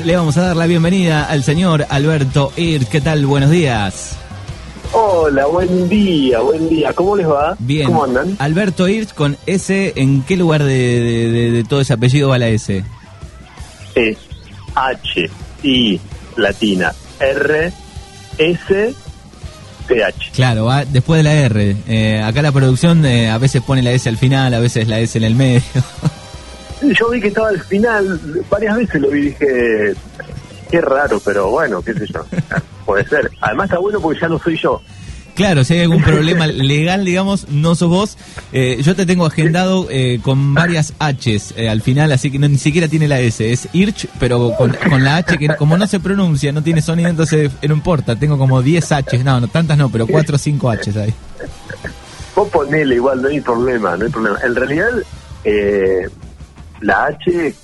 Le vamos a dar la bienvenida al señor Alberto Ir. ¿Qué tal? Buenos días. Hola, buen día, buen día. ¿Cómo les va? Bien. ¿Cómo andan? Alberto Ir con S, ¿en qué lugar de, de- de- de todo ese apellido va la S? Es H, I, latina, R, S, T, H. Claro, va después de la R. Eh, acá la producción eh, a veces pone la S al final, a veces la S en el medio. Yo vi que estaba al final, varias veces lo vi y dije, qué raro, pero bueno, qué sé yo. Puede ser. Además está bueno porque ya no soy yo. Claro, si hay algún problema legal, digamos, no sos vos. Eh, yo te tengo agendado eh, con varias Hs eh, al final, así que no, ni siquiera tiene la S. Es Irch, pero con, con la H que como no se pronuncia, no tiene sonido, entonces eh, no importa. Tengo como 10 Hs, no, no tantas no, pero 4 o 5 Hs ahí. Vos ponele igual, no hay problema, no hay problema. En realidad, eh, la H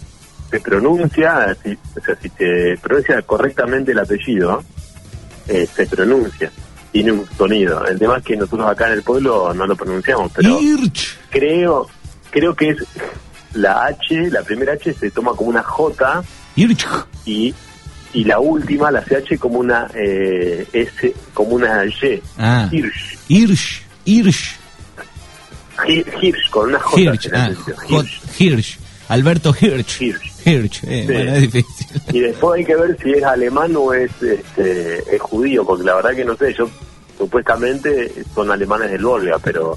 se pronuncia, si, o sea, si te pronuncia correctamente el apellido, eh, se pronuncia, tiene un sonido. El tema es que nosotros acá en el pueblo no lo pronunciamos, pero Irch. creo creo que es la H, la primera H se toma como una J Irch. y y la última, la CH, como una eh, S, como una Y. Ah. Hirsch. Irch. Irch. Hir- Hirsch, con una J. Hirsch. Ah, Hirsch. Hirsch. Alberto Hirsch. Hirsch. Hirsch. Eh, Sí. Bueno, es difícil. Y después hay que ver si es alemán o es, este, es judío, porque la verdad que no sé, yo supuestamente son alemanes del Volga, pero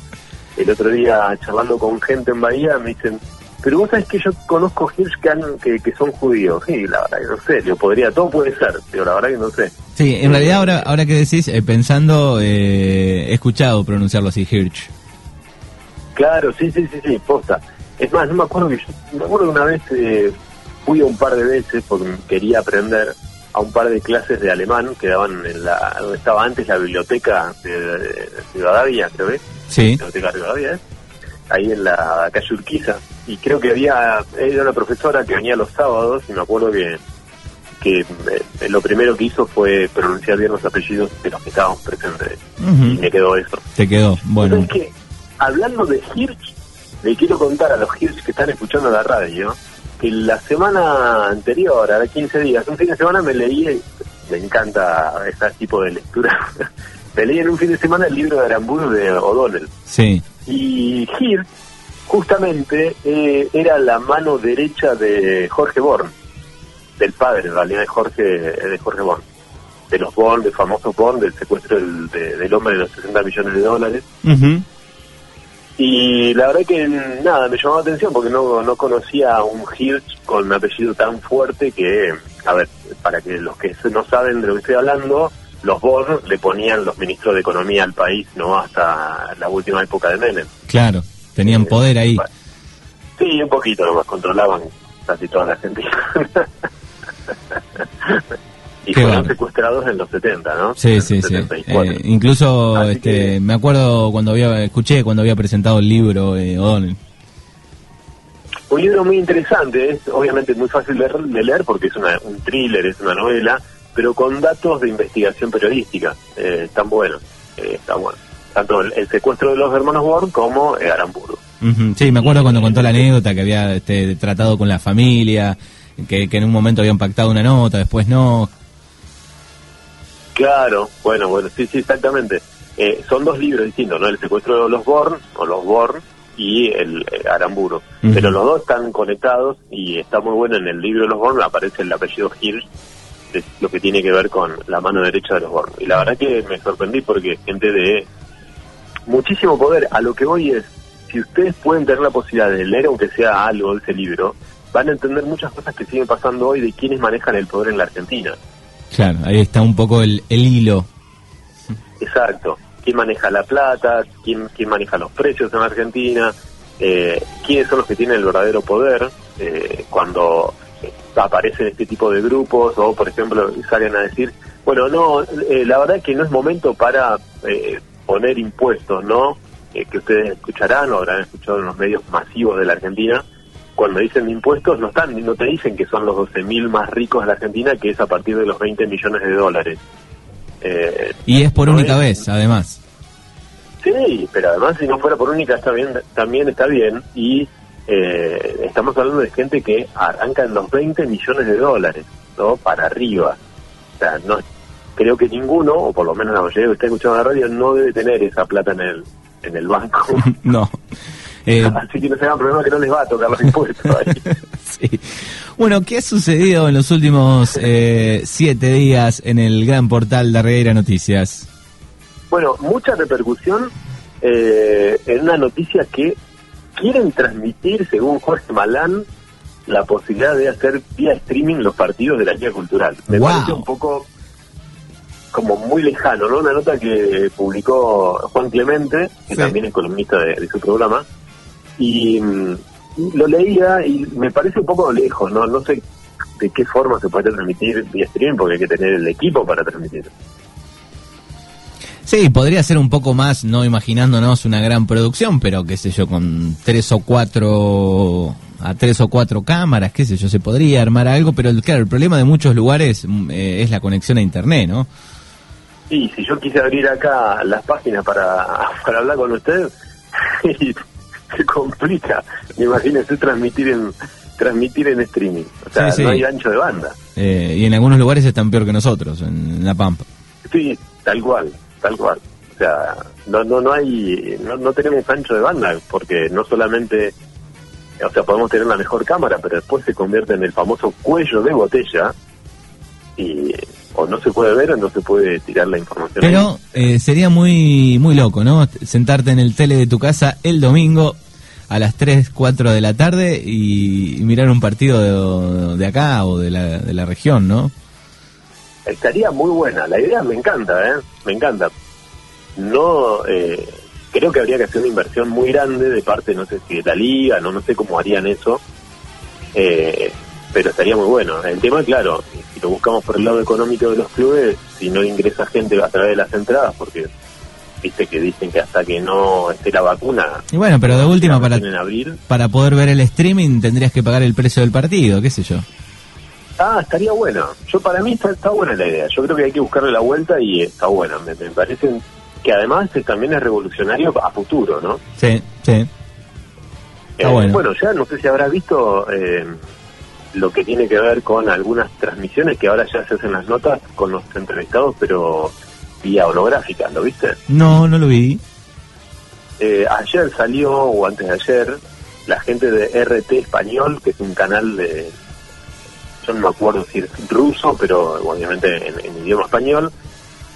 el otro día charlando con gente en Bahía me dicen, pero vos sabés que yo conozco Hirsch que, han- que, que son judíos. Sí, la verdad que no sé, yo podría, todo puede ser, pero la verdad que no sé. Sí, en realidad ahora, ahora que decís, eh, pensando, eh, he escuchado pronunciarlo así, Hirsch. Claro, sí, sí, sí, sí, posta. Es más, no me acuerdo que yo, me acuerdo que una vez eh, fui a un par de veces porque quería aprender a un par de clases de alemán que daban en la, donde estaba antes la biblioteca de, de Rivadavia, creo que es, Sí. biblioteca de Rivadavia, ¿eh? ahí en la calle Urquiza. Y creo que había, era una profesora que venía los sábados y me acuerdo que que eh, lo primero que hizo fue pronunciar bien los apellidos de los que estábamos presentes Ujú. y me quedó eso. Te quedó. Bueno. ¿Sabes qué? Hablando de Hirsch, le quiero contar a los Hirsch que están escuchando la radio que la semana anterior, a 15 días, un fin de semana me leí, me encanta ese tipo de lectura, me leí en un fin de semana el libro de Aramburu de O'Donnell. Sí. Y Hirsch, justamente, eh, era la mano derecha de Jorge Born, del padre en realidad de Jorge, de Jorge Born. De los Born, del famoso Born, del secuestro del, de- del hombre de los 60 millones de dólares. Ujú. Y la verdad que nada, me llamó la atención porque no, no conocía a un Hirsch con un apellido tan fuerte que, a ver, para que los que no saben de lo que estoy hablando, los Born le ponían los ministros de Economía al país, ¿no? Hasta la última época de Menem. Claro. Tenían poder ahí. Sí, un poquito nomás, controlaban casi toda la Argentina. y Qué fueron secuestrados en los 70, ¿no? Sí, En sí, sí. 74. Eh, incluso, Así este, que- me acuerdo cuando había, escuché cuando había presentado el libro eh, O'Donnell. Un libro muy interesante, es obviamente muy fácil de, de leer porque es una, un thriller, es una novela, pero con datos de investigación periodística. Eh, están buenos, eh, está bueno. Tanto el, el secuestro de los hermanos Born como eh, Aramburu. Sí, me acuerdo cuando contó la anécdota que había este, tratado con la familia, que, que en un momento habían pactado una nota, después no. Claro, bueno, bueno, sí, sí, exactamente. Eh, son dos libros distintos, ¿no? El secuestro de los Born, o los Born, y el eh, Aramburu. Ujú. Pero los dos están conectados y está muy bueno en el libro de los Born, aparece el apellido Hirsch, es lo que tiene que ver con la mano derecha de los Born. Y la verdad que me sorprendí porque gente de muchísimo poder, a lo que voy es, si ustedes pueden tener la posibilidad de leer aunque sea algo de ese libro, van a entender muchas cosas que siguen pasando hoy de quienes manejan el poder en la Argentina. Claro, ahí está un poco el, el hilo. Exacto. ¿Quién maneja la plata? ¿Quién, quién maneja los precios en Argentina? Eh, ¿Quiénes son los que tienen el verdadero poder eh, cuando aparecen este tipo de grupos o, por ejemplo, salen a decir, bueno, no, eh, la verdad es que no es momento para eh, poner impuestos, ¿no? Eh, que ustedes escucharán o habrán escuchado en los medios masivos de la Argentina. Cuando dicen impuestos, no están, no te dicen que son los 12.000 más ricos de la Argentina, que es a partir de los 20 millones de dólares. Eh, Y es por No única es- vez, además. Sí, pero además si no fuera por única está bien, también está bien y eh, estamos hablando de gente que arranca en los 20 millones de dólares. ¿no? para arriba. O sea, no creo que ninguno, o por lo menos la mayoría que está escuchando la radio, no debe tener esa plata en el, en el banco. no. Eh, Así que no se hagan problema que no les va a tocar los impuestos ahí. sí. Bueno, ¿qué ha sucedido en los últimos eh, siete días en el gran portal de Regueira Noticias? Bueno, mucha repercusión eh, en una noticia que quieren transmitir, según Jorge Malán, la posibilidad de hacer vía streaming los partidos de la Liga Cultural. Me parece un poco como muy lejano, ¿no? Una nota que publicó Juan Clemente, que también es columnista de, su programa, y mm, lo leía y me parece un poco lejos, ¿no? No sé de qué forma se puede transmitir vía streaming, porque hay que tener el equipo para transmitir. Sí, podría ser un poco más, no imaginándonos una gran producción, pero qué sé yo, con tres o cuatro, a tres o cuatro cámaras, qué sé yo, se podría armar algo, pero claro, el problema de muchos lugares mm, eh, es la conexión a internet, ¿no? Sí, si yo quise abrir acá las páginas para, para hablar con usted, se complica, imagínese transmitir en transmitir en streaming, o sea, no hay ancho de banda. Eh, y en algunos lugares están peor que nosotros, en La Pampa. Sí, tal cual tal cual. O sea, no, no, no hay, no, no tenemos ancho de banda, porque no solamente, o sea, podemos tener la mejor cámara, pero después se convierte en el famoso cuello de botella o no se puede ver o no se puede tirar la información. Pero eh, sería muy muy loco, ¿no? Sentarte en el tele de tu casa el domingo a las 3, 4 de la tarde y, mirar un partido de, de, acá o de la, de la región, ¿no? estaría muy buena. La idea me encanta, ¿eh? Me encanta. No, eh, creo que habría que hacer una inversión muy grande de parte, no sé si de la liga, no, no sé cómo harían eso, eh, pero estaría muy bueno. El tema, claro, lo buscamos por el lado económico de los clubes, si no ingresa gente a través de las entradas, porque viste que dicen que hasta que no esté la vacuna. Y bueno, pero de última, para, para poder ver el streaming tendrías que pagar el precio del partido, qué sé yo. Ah, estaría bueno. Yo para mí está, buena la idea. Yo creo que hay que buscarle la vuelta y está buena. Me, parece que además también es revolucionario a futuro, ¿no? Sí, sí. Eh, bueno. bueno. ya no sé si habrás visto eh, lo que tiene que ver con algunas transmisiones que ahora ya se hacen las notas con los entrevistados, pero vía holográfica, ¿lo viste? No, no lo vi. Eh, ayer salió, o antes de ayer, la gente de RT Español, que es un canal de, yo no me acuerdo si es ruso, pero obviamente en, idioma español,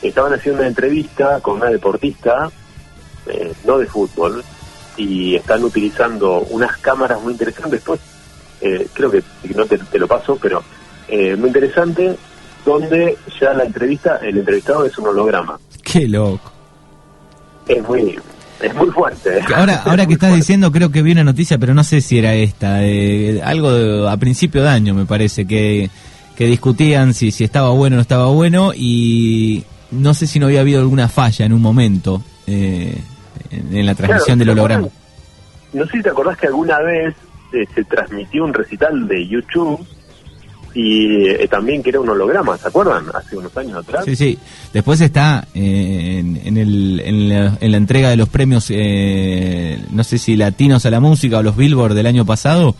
estaban haciendo una entrevista con una deportista, eh, no de fútbol, y están utilizando unas cámaras muy interesantes. Después, eh, creo que no te, lo paso, pero eh, muy interesante, donde ya la entrevista, el entrevistado es un holograma. Qué loco. Es muy, es muy fuerte. Ahora, ahora que estás diciendo, creo que vi una noticia, pero no sé si era esta. Eh, algo a principio de año, me parece, que, que discutían si, si estaba bueno o no estaba bueno y no sé si no había habido alguna falla en un momento eh, en, la transmisión del holograma. No sé si te acordás que alguna vez se transmitió un recital de YouTube y eh, también que era un holograma, ¿se acuerdan? Hace unos años atrás. Sí, sí. Después está eh, en, el, en, la, entrega de los premios, eh, no sé si latinos a la música o los Billboard del año pasado,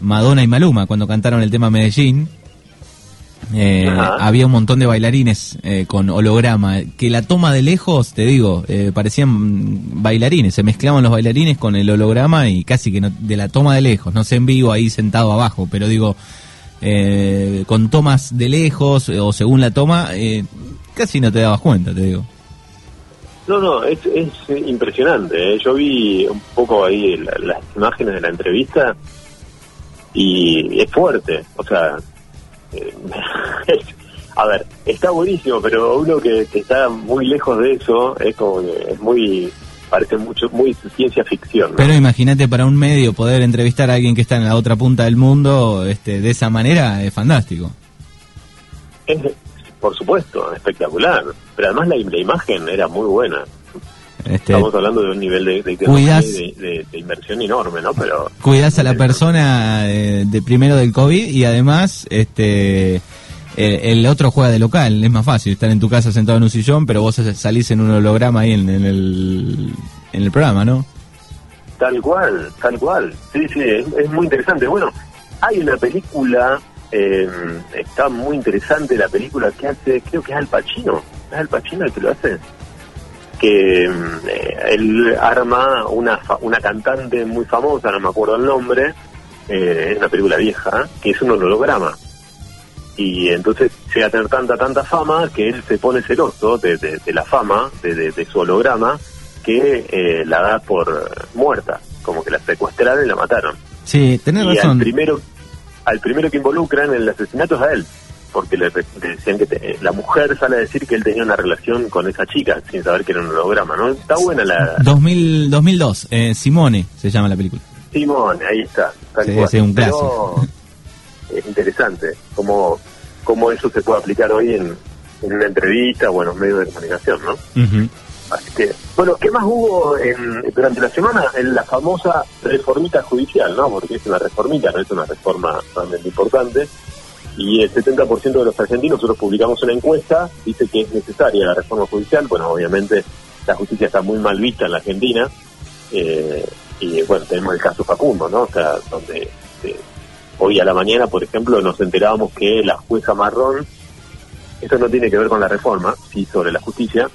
Madonna y Maluma, cuando cantaron el tema Medellín. Había un montón de bailarines con holograma, que la toma de lejos, te digo, parecían bailarines, se mezclaban los bailarines con el holograma y casi que de la toma de lejos, no sé en vivo ahí sentado abajo, pero digo, eh, con tomas de lejos o según la toma, eh, casi no te dabas cuenta, te digo. No, no, es, es impresionante. ¿eh? Yo vi un poco ahí las imágenes de la entrevista y es fuerte. O sea, a ver, está buenísimo, pero uno que, que, está muy lejos de eso es como que es muy parece mucho muy ciencia ficción. Pero imagínate para un medio poder entrevistar a alguien que está en la otra punta del mundo este, de esa manera es fantástico. Es, por supuesto, espectacular. Pero además la, imagen era muy buena. Este, Estamos hablando de un nivel de, de, inversión enorme, ¿no? Pero cuidas a la persona de, de primero del COVID y además este el, otro juega de local, es más fácil estar en tu casa sentado en un sillón, pero vos salís en un holograma ahí en, el, en el programa, ¿no? Tal cual, tal cual. Sí, sí, es, muy interesante. Bueno, hay una película Eh, está muy interesante la película que hace, creo que es Al Pacino, es Al Pacino el que lo hace, que mm, eh, él arma una, una cantante muy famosa, no me acuerdo el nombre, eh, es una película vieja, que es un holograma. Y entonces llega a tener tanta, tanta fama que él se pone celoso de, de- de la fama, de, de- su holograma, que eh, la da por muerta, como que la secuestraron y la mataron. Sí, tenés y al razón. primero, al primero que involucran en el asesinato es a él, porque le, decían que te- la mujer sale a decir que él tenía una relación con esa chica, sin saber que era un holograma, ¿no? Está buena la... 2000, 2002, eh, Simone se llama la película. Simón, ahí está. tal Sí, cual. sí, un Pero clásico. es interesante cómo, cómo eso se puede aplicar hoy en, en una entrevista o en los medios de comunicación, ¿no? Así que, bueno, ¿qué más hubo en, durante la semana? En la famosa reformita judicial, ¿no? Porque es una reformita, no es una reforma realmente importante. Y el 70% de los argentinos, nosotros publicamos una encuesta, dice que es necesaria la reforma judicial. Bueno, obviamente la justicia está muy mal vista en la Argentina. eh, y bueno, tenemos el caso Facundo, ¿no? O sea, donde eh, hoy a la mañana, por ejemplo, nos enterábamos que la jueza Marrón, esto no tiene que ver con la reforma, sí sobre la justicia,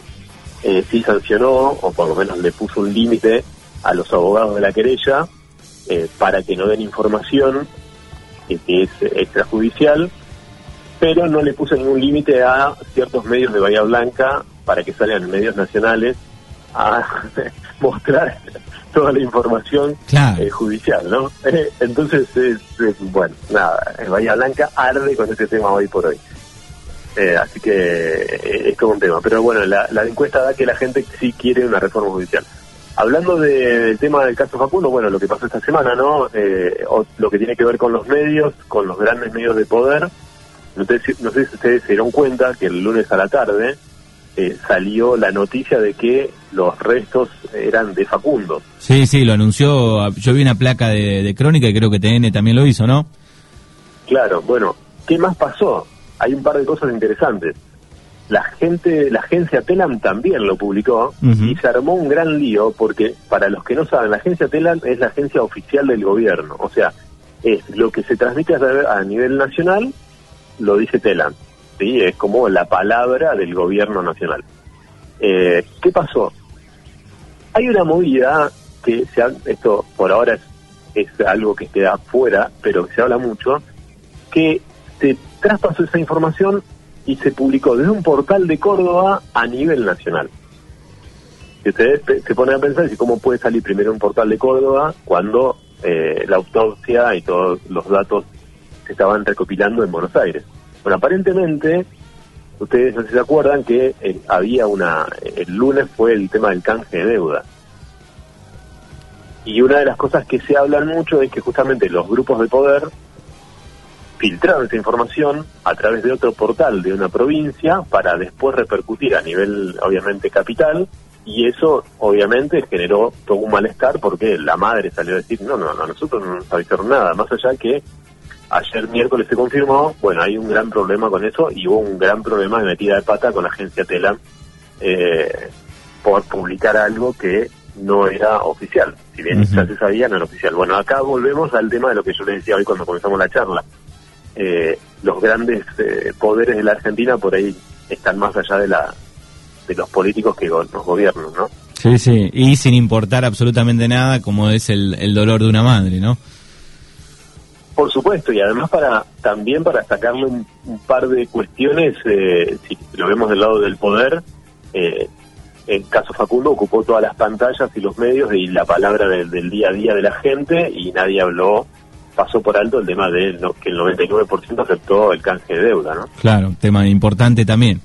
eh, sí sancionó, o por lo menos le puso un límite a los abogados de la querella eh, para que no den información que es extrajudicial, pero no le puso ningún límite a ciertos medios de Bahía Blanca para que salgan en medios nacionales a mostrar toda la información Claro. eh, judicial, ¿no? Eh, entonces, es, es, bueno, nada, eh, Bahía Blanca arde con ese tema hoy por hoy. Eh, así que es todo un tema. Pero bueno, la, la encuesta da que la gente sí quiere una reforma judicial. Hablando de- del tema del caso Facundo, bueno, lo que pasó esta semana, ¿no? Eh, o- lo que tiene que ver con los medios, con los grandes medios de poder. No sé, si- no sé si ustedes se dieron cuenta que el lunes a la tarde eh, salió la noticia de que los restos eran de Facundo. Sí, sí, lo anunció. Yo vi una placa de, de crónica y creo que TN también lo hizo, ¿no? Claro, bueno, ¿qué más pasó? Hay un par de cosas interesantes. La gente, la agencia Telam también lo publicó y se armó un gran lío porque, para los que no saben, la agencia Telam es la agencia oficial del gobierno. O sea, es lo que se transmite a, nivel nacional, lo dice Telam. ¿sí? Es como la palabra del gobierno nacional. Eh, ¿Qué pasó? Hay una movida que se ha- esto por ahora es, es algo que queda fuera, pero que se habla mucho, que se traspasó esa información y se publicó desde un portal de Córdoba a nivel nacional. Si ustedes se ponen a pensar, cómo puede salir primero un portal de Córdoba cuando eh, la autopsia y todos los datos se estaban recopilando en Buenos Aires. Bueno, aparentemente, ustedes no se acuerdan que eh, había una, el lunes fue el tema del canje de deuda. Y una de las cosas que se hablan mucho es que justamente los grupos de poder filtraron esa información a través de otro portal de una provincia para después repercutir a nivel, obviamente, capital. Y eso, obviamente, generó todo un malestar porque la madre salió a decir, no, no, no, nosotros no nos avisaron nada. Más allá que ayer miércoles se confirmó, bueno, hay un gran problema con eso y hubo un gran problema de metida de pata con la agencia Telam eh, por publicar algo que no era oficial. Si bien ya se sabía, no era oficial. Bueno, acá volvemos al tema de lo que yo les decía hoy cuando comenzamos la charla. Eh, los grandes eh, poderes de la Argentina por ahí están más allá de la de los políticos que go- nos gobiernan, ¿no? Sí, sí. Y sin importar absolutamente nada, como es el, el dolor de una madre, ¿no? Por supuesto, y además para también para sacarle un, un par de cuestiones, eh, si lo vemos del lado del poder, eh, el caso Facundo ocupó todas las pantallas y los medios y la palabra del, del día a día de la gente y nadie habló, pasó por alto el tema de que el 99% aceptó el canje de deuda, ¿no? Claro, tema importante también.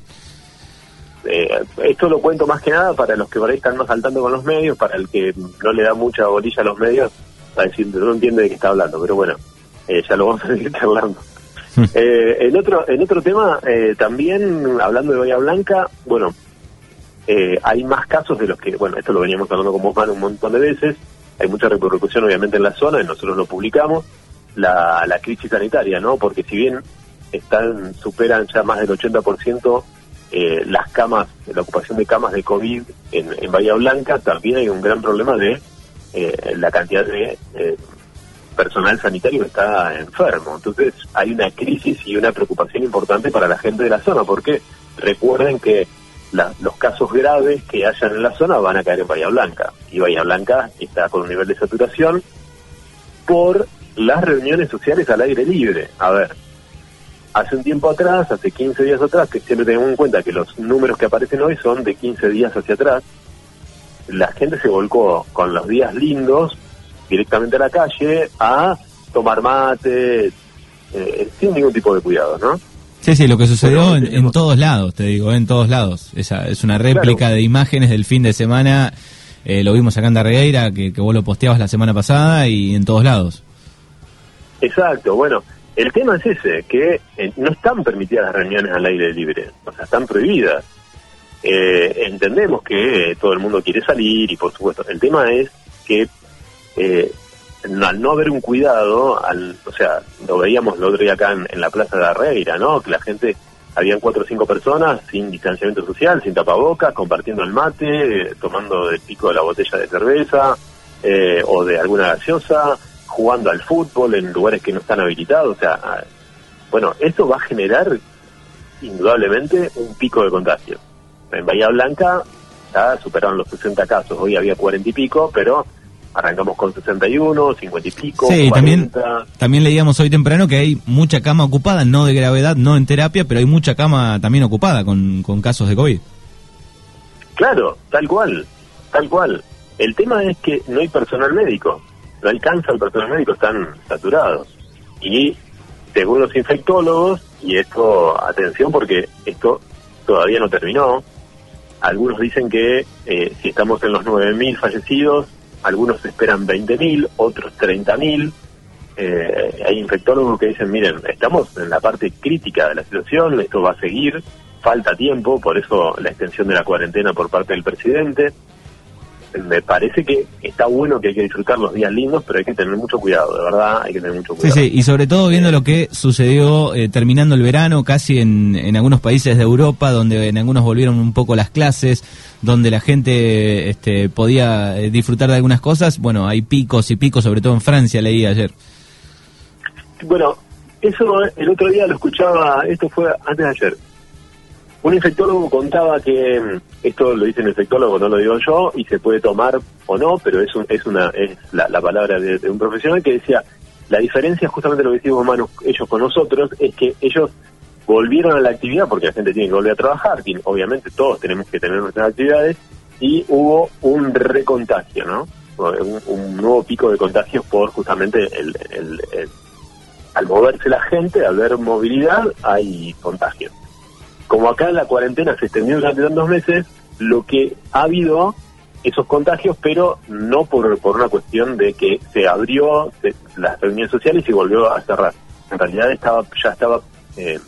Eh, esto lo cuento más que nada para los que por ahí están más saltando con los medios, para el que no le da mucha bolilla a los medios, para decir, no entiende de qué está hablando, pero bueno, eh, ya lo vamos a seguir charlando. Eh, el otro el otro tema, eh, también hablando de Bahía Blanca, bueno, eh, hay más casos de los que, bueno, esto lo veníamos hablando con vos, Manu, un montón de veces, hay mucha repercusión obviamente en la zona, y nosotros lo publicamos, la, la crisis sanitaria, ¿no? Porque si bien están superan ya más del 80% eh, las camas, la ocupación de camas de COVID en, Bahía Blanca, también hay un gran problema de eh, la cantidad de eh, personal sanitario que está enfermo. Entonces hay una crisis y una preocupación importante para la gente de la zona, porque recuerden que los casos graves que hayan en la zona van a caer en Bahía Blanca. Y Bahía Blanca está con un nivel de saturación por las reuniones sociales al aire libre. A ver, hace un tiempo atrás, hace 15 días atrás, que siempre tenemos en cuenta que los números que aparecen hoy son de 15 días hacia atrás, la gente se volcó con los días lindos directamente a la calle a tomar mate, eh, sin ningún tipo de cuidado, ¿no? Sí, sí, lo que sucedió en, todos lados, te digo, en todos lados. Esa es una réplica de imágenes del fin de semana. Eh, lo vimos acá en Darregueira, que, que vos lo posteabas la semana pasada y en todos lados. Exacto, bueno, el tema es ese, que eh, no están permitidas las reuniones al aire libre, o sea, están prohibidas. Eh, entendemos que todo el mundo quiere salir y por supuesto, el tema es que al no haber un cuidado, al, o sea, lo veíamos el otro día acá en, la Plaza de Arreira, ¿no? Que la gente, habían cuatro o cinco personas sin distanciamiento social, sin tapabocas, compartiendo el mate, tomando del pico de la botella de cerveza eh, o de alguna gaseosa, jugando al fútbol en lugares que no están habilitados, o sea, bueno, eso va a generar indudablemente un pico de contagio. En Bahía Blanca ya superaron los 60 casos, hoy había 40 y pico, pero arrancamos con 61, 50 y pico. Sí, también, también leíamos hoy temprano que hay mucha cama ocupada, no de gravedad, no en terapia, pero hay mucha cama también ocupada con, con casos de COVID. Claro, tal cual, tal cual. El tema es que no hay personal médico, no alcanza el personal médico, están saturados. Y según los infectólogos, y esto, atención porque esto todavía no terminó, algunos dicen que eh, si estamos en los 9.000 fallecidos, algunos esperan 20.000, otros 30.000. Eh, hay infectólogos que dicen, miren, estamos en la parte crítica de la situación, esto va a seguir, falta tiempo, por eso la extensión de la cuarentena por parte del presidente. Me parece que está bueno que hay que disfrutar los días lindos, pero hay que tener mucho cuidado, de verdad, hay que tener mucho cuidado. Sí, sí, y sobre todo viendo lo que sucedió eh, terminando el verano, casi en, en algunos países de Europa, donde en algunos volvieron un poco las clases, donde la gente este, podía eh, disfrutar de algunas cosas, bueno, hay picos y picos, sobre todo en Francia, leí ayer. Bueno, eso el otro día lo escuchaba, esto fue antes de ayer. Un infectólogo contaba que, mm, esto lo dice el infectólogo, no lo digo yo, y se puede tomar o no, pero es, es, una, es la, palabra de, un profesional que decía, la diferencia, justamente lo que decimos humanos ellos con nosotros, es que ellos volvieron a la actividad porque la gente tiene que volver a trabajar, obviamente todos tenemos que tener nuestras actividades, y hubo un recontagio, ¿no? Un, nuevo pico de contagios por justamente el, al moverse la gente, al ver movilidad, hay contagios. Como acá la cuarentena se extendió durante tantos meses, lo que ha habido esos contagios, pero no por, por una cuestión de que se abrió las reuniones sociales y volvió a cerrar. En realidad estaba ya estaba eh,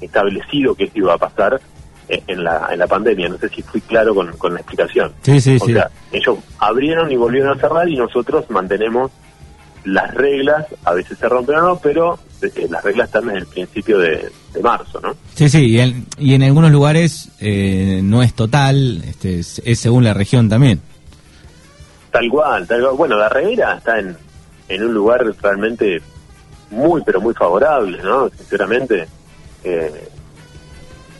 establecido que esto iba a pasar eh, en la, en la pandemia. No sé si fui claro con, con la explicación. Sí, sí, o sea, ellos abrieron y volvieron a cerrar y nosotros mantenemos las reglas, a veces se rompen o no, pero eh, las reglas están desde el principio de, marzo, ¿no? Sí, sí, y en, y en algunos lugares eh, no es total, este, es, según la región también. Tal cual, tal cual. Bueno, la reguera está en, en un lugar realmente muy, pero muy favorable, ¿no? Sinceramente, eh,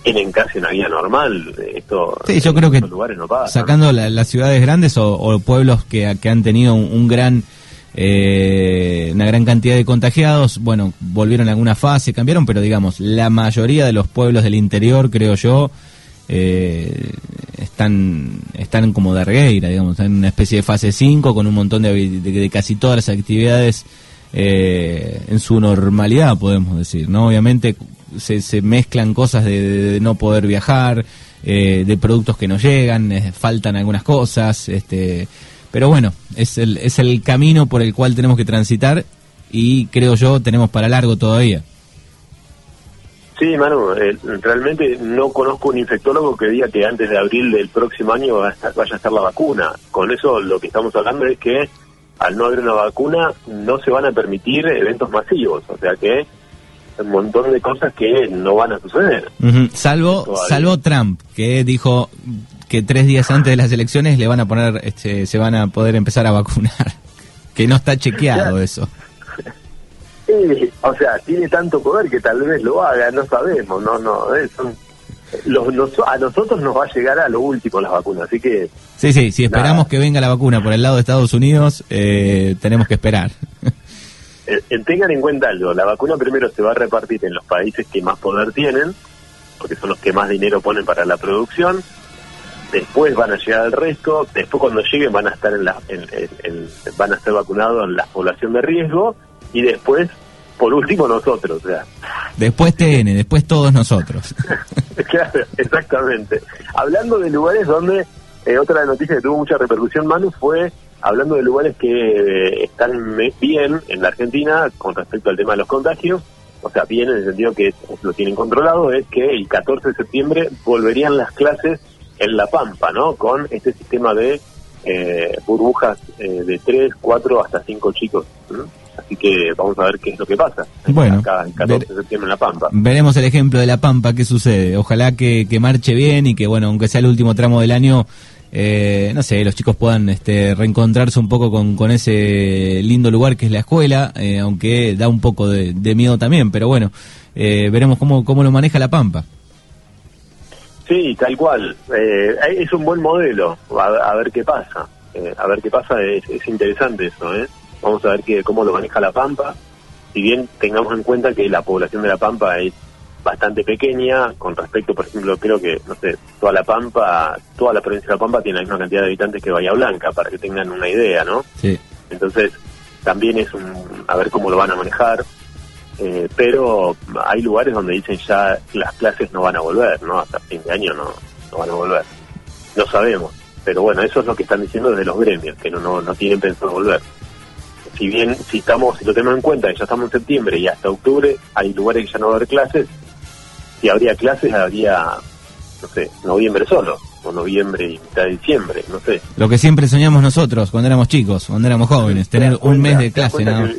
tienen casi una vida normal. Esto sí, yo creo que lugares no sacando las ciudades grandes o, pueblos que, que, han tenido un, gran eh, una gran cantidad de contagiados, bueno, volvieron a alguna fase, cambiaron, pero digamos, la mayoría de los pueblos del interior, creo yo, eh, están están como de regueira, digamos, en una especie de fase 5 con un montón de, de casi todas las actividades eh, en su normalidad, podemos decir, ¿no? Obviamente se, se mezclan cosas de, no poder viajar, eh, de productos que no llegan, eh, faltan algunas cosas, este, pero bueno, es el, es el camino por el cual tenemos que transitar y creo yo tenemos para largo todavía. Sí, Manu, eh, realmente no conozco un infectólogo que diga que antes de abril del próximo año vaya a estar la vacuna. Con eso lo que estamos hablando es que al no haber una vacuna no se van a permitir eventos masivos, o sea que un montón de cosas que no van a suceder. Salvo, salvo Trump, que dijo que tres días antes de las elecciones le van a poner, este, se van a poder empezar a vacunar. que no está chequeado eso. Eh, o sea, tiene tanto poder que tal vez lo haga, no sabemos, no, no, eh, son, los, a nosotros nos va a llegar a lo último las vacunas, así que... Sí, sí, si esperamos que venga la vacuna por el lado de Estados Unidos, eh, tenemos que esperar. Eh, tengan en cuenta algo, la vacuna primero se va a repartir en los países que más poder tienen, porque son los que más dinero ponen para la producción, después van a llegar al resto, después cuando lleguen van a estar en la, van a ser vacunados en la población de riesgo y después por último nosotros, o sea. Después TN, después todos nosotros. claro, exactamente. Hablando de lugares donde, eh, otra noticia que tuvo mucha repercusión, Manu, fue hablando de lugares que eh, están bien en la Argentina con respecto al tema de los contagios, o sea, bien en el sentido que lo tienen controlado, es que el 14 de septiembre volverían las clases en La Pampa, ¿no? Con este sistema de eh, burbujas de 3, 4 hasta 5 chicos. Así que vamos a ver qué es lo que pasa. Bueno, acá el 14 de septiembre en La Pampa. Veremos el ejemplo de La Pampa, qué sucede. Ojalá que, marche bien y que, bueno, aunque sea el último tramo del año, eh, no sé, los chicos puedan este, reencontrarse un poco con, con ese lindo lugar que es la escuela, eh, aunque da un poco de, miedo también, pero bueno, eh, veremos cómo, cómo lo maneja La Pampa. Sí, tal cual. es un buen modelo. A, ver qué pasa. a ver qué pasa. Es, es interesante eso, ¿eh? Vamos a ver que, cómo lo maneja La Pampa. Si bien tengamos en cuenta que la población de La Pampa es bastante pequeña con respecto, por ejemplo, creo que, no sé, toda La Pampa, toda la provincia de La Pampa tiene la misma cantidad de habitantes que Bahía Blanca, para que tengan una idea, ¿no? Sí. Entonces, también es un, a ver cómo lo van a manejar, eh, pero hay lugares donde dicen ya las clases no van a volver, ¿no? Hasta fin de año no, no van a volver. No sabemos, pero bueno, eso es lo que están diciendo desde los gremios, que no, no, no tienen pensado volver si bien si estamos si lo tenemos en cuenta que ya estamos en septiembre y hasta octubre hay lugares que ya no va a haber clases si habría clases habría no sé noviembre solo o noviembre y mitad de diciembre no sé lo que siempre soñamos nosotros cuando éramos chicos cuando éramos jóvenes tener un mes de clase nada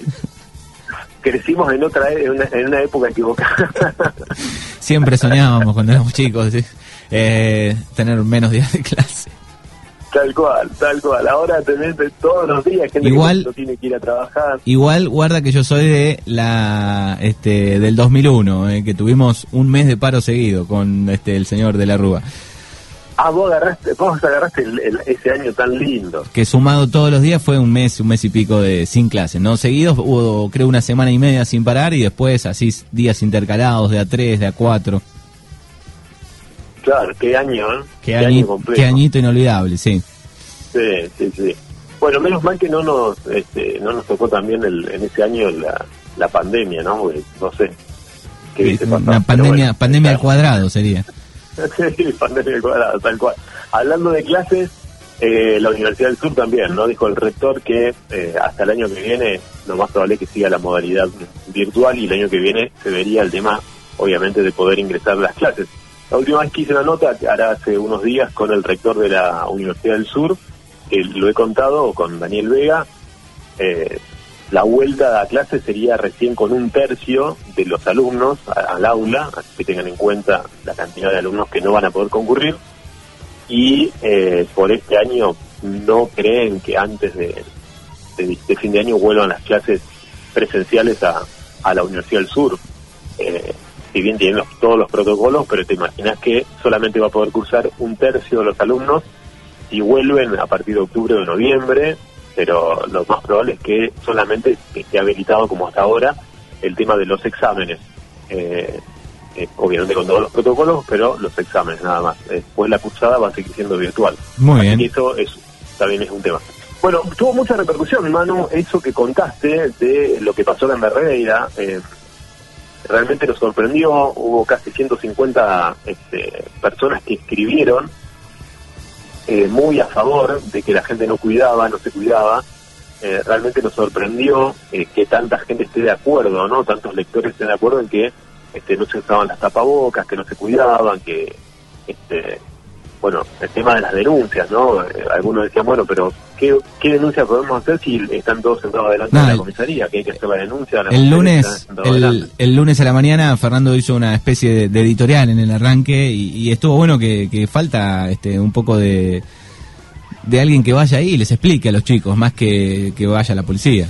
crecimos en otra en una, en una época equivocada siempre soñábamos cuando éramos chicos eh, tener menos días de clase Tal cual, tal cual. Ahora tenés todos los días gente igual, que no tiene que ir a trabajar. Igual, guarda que yo soy de la este del 2001, eh, que tuvimos un mes de paro seguido con este el señor de la Rúa. Ah, vos agarraste, vos agarraste ese año tan lindo. Que sumado todos los días fue un mes, un mes y pico de sin clases, ¿no? Seguidos hubo, creo, una semana y media sin parar y después así días intercalados de a tres, de a cuatro. Claro, qué año, ¿eh? Qué, año qué añito inolvidable, sí. Sí, sí, sí. Bueno, menos mal que no nos este, no nos tocó también el, en ese año la, la pandemia, ¿no? no sé. ¿qué Una pandemia, pandemia al cuadrado sería. Sí, pandemia al cuadrado, tal cual. Hablando de clases, eh, la Universidad del Sur también, ¿no? Dijo el rector que eh, hasta el año que viene lo más probable es que siga la modalidad virtual y el año que viene se vería el tema, obviamente, de poder ingresar a las clases. La última vez que hice una nota, hará hace unos días, con el rector de la Universidad del Sur, que lo he contado con Daniel Vega, eh, la vuelta a clase sería recién con un tercio de los alumnos al aula, así que tengan en cuenta la cantidad de alumnos que no van a poder concurrir. Y eh, por este año no creen que antes de, fin de año vuelvan las clases presenciales a, la Universidad del Sur. Eh, si bien tienen todos los protocolos, pero te imaginas que solamente va a poder cursar un tercio de los alumnos y vuelven a partir de octubre o noviembre, pero lo más probable es que solamente esté habilitado como hasta ahora el tema de los exámenes. Eh, eh, obviamente con todos los protocolos, pero los exámenes nada más. Después la cursada va a seguir siendo virtual. Muy bien. Y eso es, también es un tema. Bueno, tuvo mucha repercusión, Manu, eso que contaste de lo que pasó en Berreira. Eh, realmente nos sorprendió, hubo casi 150 este, personas que escribieron eh, muy a favor de que la gente no cuidaba, no se cuidaba. Eh, realmente nos sorprendió eh, que tanta gente esté de acuerdo, ¿no? Tantos lectores estén de acuerdo en que este, no se usaban las tapabocas, que no se cuidaban, que este, bueno, el tema de las denuncias, ¿no? Eh, algunos decían, bueno, pero ¿qué, ¿qué denuncia podemos hacer si están todos sentados delante de la comisaría? Que hay que hacer la denuncia. el lunes el, lunes a la mañana Fernando hizo una especie de, editorial en el arranque y, estuvo bueno que, falta este un poco de, de alguien que vaya ahí y les explique a los chicos, más que, que vaya la policía.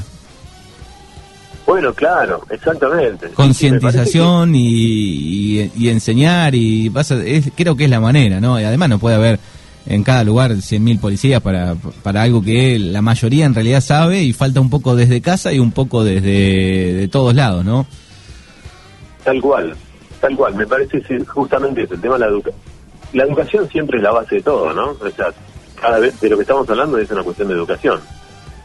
Bueno, claro, exactamente. Concientización y, y, enseñar y pasa, es, creo que es la manera, ¿no? Y además no puede haber en cada lugar 100.000 policías para, para algo que la mayoría en realidad sabe y falta un poco desde casa y un poco desde de todos lados, ¿no? Tal cual, tal cual. Me parece justamente el tema de la educación. La educación siempre es la base de todo, ¿no? O sea, cada vez de lo que estamos hablando es una cuestión de educación.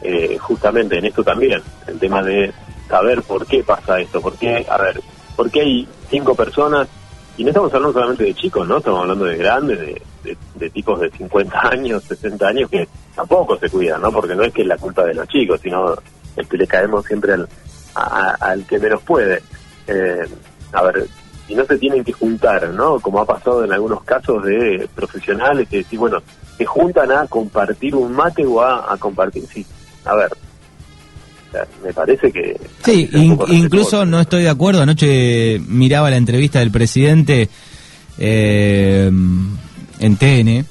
Eh, justamente en esto también, el tema de saber por qué pasa esto, por qué, a ver, por qué hay cinco personas, y no estamos hablando solamente de chicos, ¿no? Estamos hablando de grandes, de, tipos de 50 años, 60 años, que tampoco se cuidan, ¿no? Porque no es que es la culpa de los chicos, sino es que le caemos siempre al, al que menos puede. Eh, a ver, y no se tienen que juntar, ¿no? Como ha pasado en algunos casos de profesionales que decís, bueno, se juntan a compartir un mate o a, a compartir, sí, a ver, me parece que... Sí, incluso no estoy de acuerdo. Anoche miraba la entrevista del presidente eh, en TN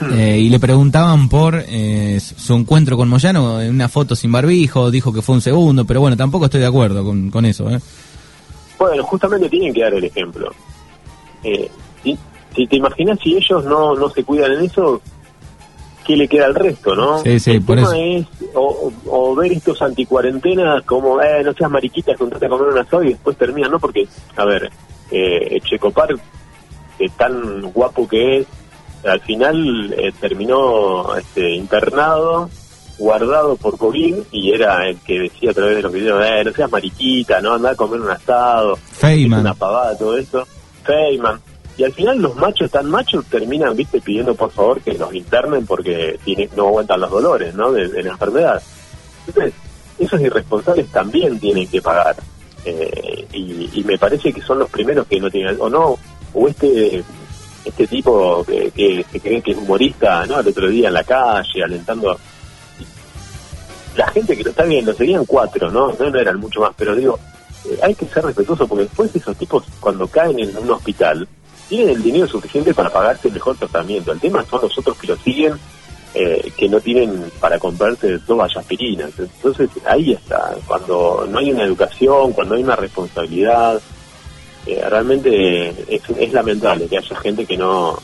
hmm. eh, y le preguntaban por eh, su encuentro con Moyano en una foto sin barbijo, dijo que fue un segundo, pero bueno, tampoco estoy de acuerdo con, con eso. Bueno, justamente tienen que dar el ejemplo. si, si te imaginas si ellos no, no se cuidan en eso, qué le queda al resto, ¿no? Sí, sí, por eso. es o, ver estos anticuarentenas como, eh, no seas mariquita, contate a comer una soda y después termina, ¿no? Porque, a ver, eh, Checopar, eh, tan guapo que es, al final eh, terminó este, internado, guardado por COVID y era el que decía a través de los videos, eh, no seas mariquita, ¿no? Anda a comer un asado, Feynman. una pavada, todo eso. Feynman y al final los machos tan machos terminan, viste, pidiendo por favor que los internen porque no aguantan los dolores, ¿no? De, la enfermedad. Entonces, esos irresponsables también tienen que pagar. Eh, y, me parece que son los primeros que no tienen, o no, o este este tipo que, se cree que es humorista, ¿no? El otro día en la calle, alentando. La gente que lo está viendo, serían cuatro, ¿no? No, no eran mucho más, pero digo, eh, hay que ser respetuoso porque después esos tipos, cuando caen en un hospital, tienen el dinero suficiente para pagarse el mejor tratamiento. El tema son los otros que lo siguen, eh, que no tienen para comprarse dos aspirinas. Entonces ahí está, cuando no hay una educación, cuando hay una responsabilidad, eh, realmente es, lamentable que haya gente que no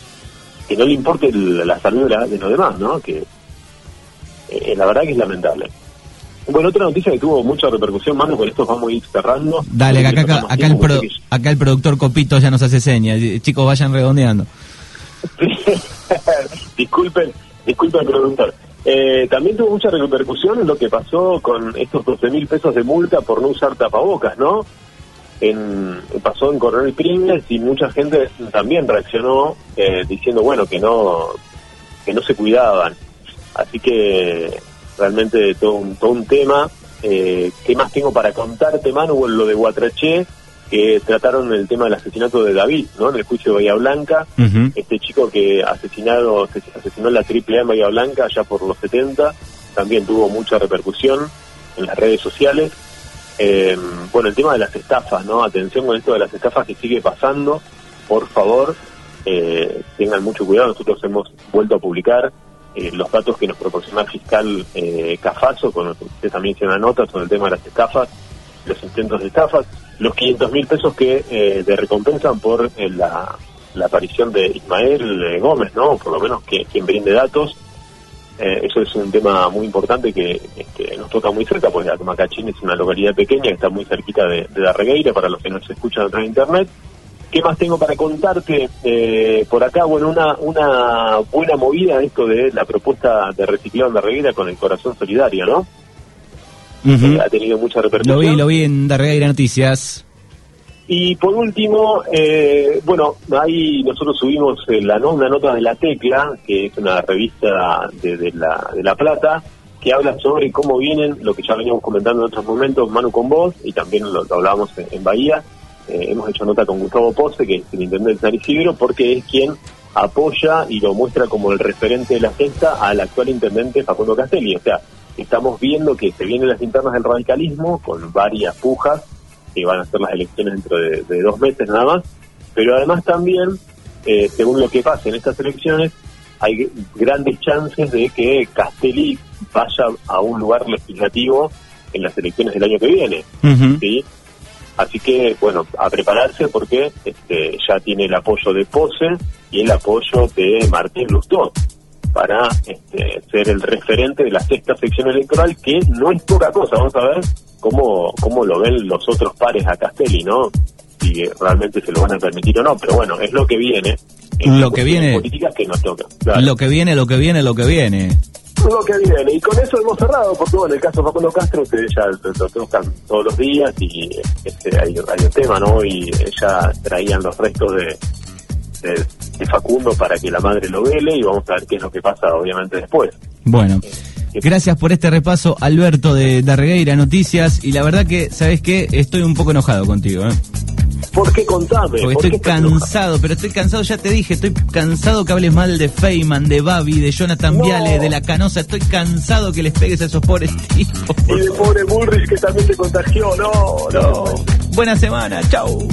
que no le importe la salud de, los demás, ¿no? Que eh, la verdad que es lamentable. Bueno, otra noticia que tuvo mucha repercusión, mano, con esto vamos a ir cerrando. Dale, acá, acá, acá, el acá el productor Copito ya nos hace señas. Chicos, vayan redondeando. disculpen, disculpen preguntar. Eh, también tuvo mucha repercusión en lo que pasó con estos 12 mil pesos de multa por no usar tapabocas, ¿no? En, pasó en Coronel Pringles y mucha gente también reaccionó eh, diciendo, bueno, que no, que no se cuidaban. Así que realmente todo un, todo un tema. Eh, ¿Qué más tengo para contarte, Manu? lo de Guatraché, que trataron el tema del asesinato de David, ¿no? En el juicio de Bahía Blanca. Este chico que asesinado, asesinó en la triple A en Bahía Blanca ya por los 70, también tuvo mucha repercusión en las redes sociales. Eh, bueno, el tema de las estafas, ¿no? Atención con esto de las estafas que sigue pasando. Por favor, eh, tengan mucho cuidado. Nosotros hemos vuelto a publicar eh, los datos que nos proporciona el fiscal eh, Cafaso, con los que usted también hizo una nota sobre el tema de las estafas, los intentos de estafas, los 500 mil pesos que eh, de recompensan por eh, la, aparición de Ismael Gómez, ¿no? Por lo menos que quien brinde datos. eso es un tema muy importante que este, nos toca muy cerca, porque Macachín es una localidad pequeña que está muy cerquita de, de la Regueira, para los que nos escuchan a través de Internet. ¿Qué más tengo para contarte eh, por acá? Bueno, una, una buena movida esto de la propuesta de reciclado en Darreguera con el corazón solidario, ¿no? Eh, ha tenido mucha repercusión. Lo vi, lo vi en Darreguera Noticias. Y por último, eh, bueno, ahí nosotros subimos la, una nota de La Tecla, que es una revista de, la, de La Plata, que habla sobre cómo vienen, lo que ya veníamos comentando en otros momentos, Manu con vos, y también lo, hablábamos en Bahía, eh, hemos hecho nota con Gustavo Pose, que es el intendente de San porque es quien apoya y lo muestra como el referente de la cesta al actual intendente Facundo Castelli. O sea, estamos viendo que se vienen las internas del radicalismo con varias pujas, que van a ser las elecciones dentro de, dos meses nada más, pero además también, eh, según lo que pasa en estas elecciones, hay grandes chances de que Castelli vaya a un lugar legislativo en las elecciones del año que viene. ¿sí? Así que, bueno, a prepararse porque este, ya tiene el apoyo de Pose y el apoyo de Martín Lustó para este, ser el referente de la sexta sección electoral, que no es poca cosa. Vamos a ver cómo, cómo lo ven los otros pares a Castelli, ¿no? Si realmente se lo van a permitir o no, pero bueno, es lo que viene. Lo que viene. Políticas que nos toca. Lo que viene, lo que viene, lo que viene lo que viene. Y con eso hemos cerrado, porque bueno, el caso de Facundo Castro, ustedes ya lo, tocan todos los días y este, hay, hay un tema, ¿no? Y ya traían los restos de, de, Facundo para que la madre lo vele y vamos a ver qué es lo que pasa, obviamente, después. Bueno. Gracias por este repaso, Alberto de Darregueira Noticias. Y la verdad que, ¿sabes qué? Estoy un poco enojado contigo. ¿eh? ¿Por qué contame? Porque estoy cansado, pero estoy cansado, ya te dije, estoy cansado que hables mal de Feynman, de Babi, de Jonathan Viale, de la Canosa, estoy cansado que les pegues a esos pobres tipos. Y de pobre Bullrich que también te contagió, no, no. Buena semana, chau.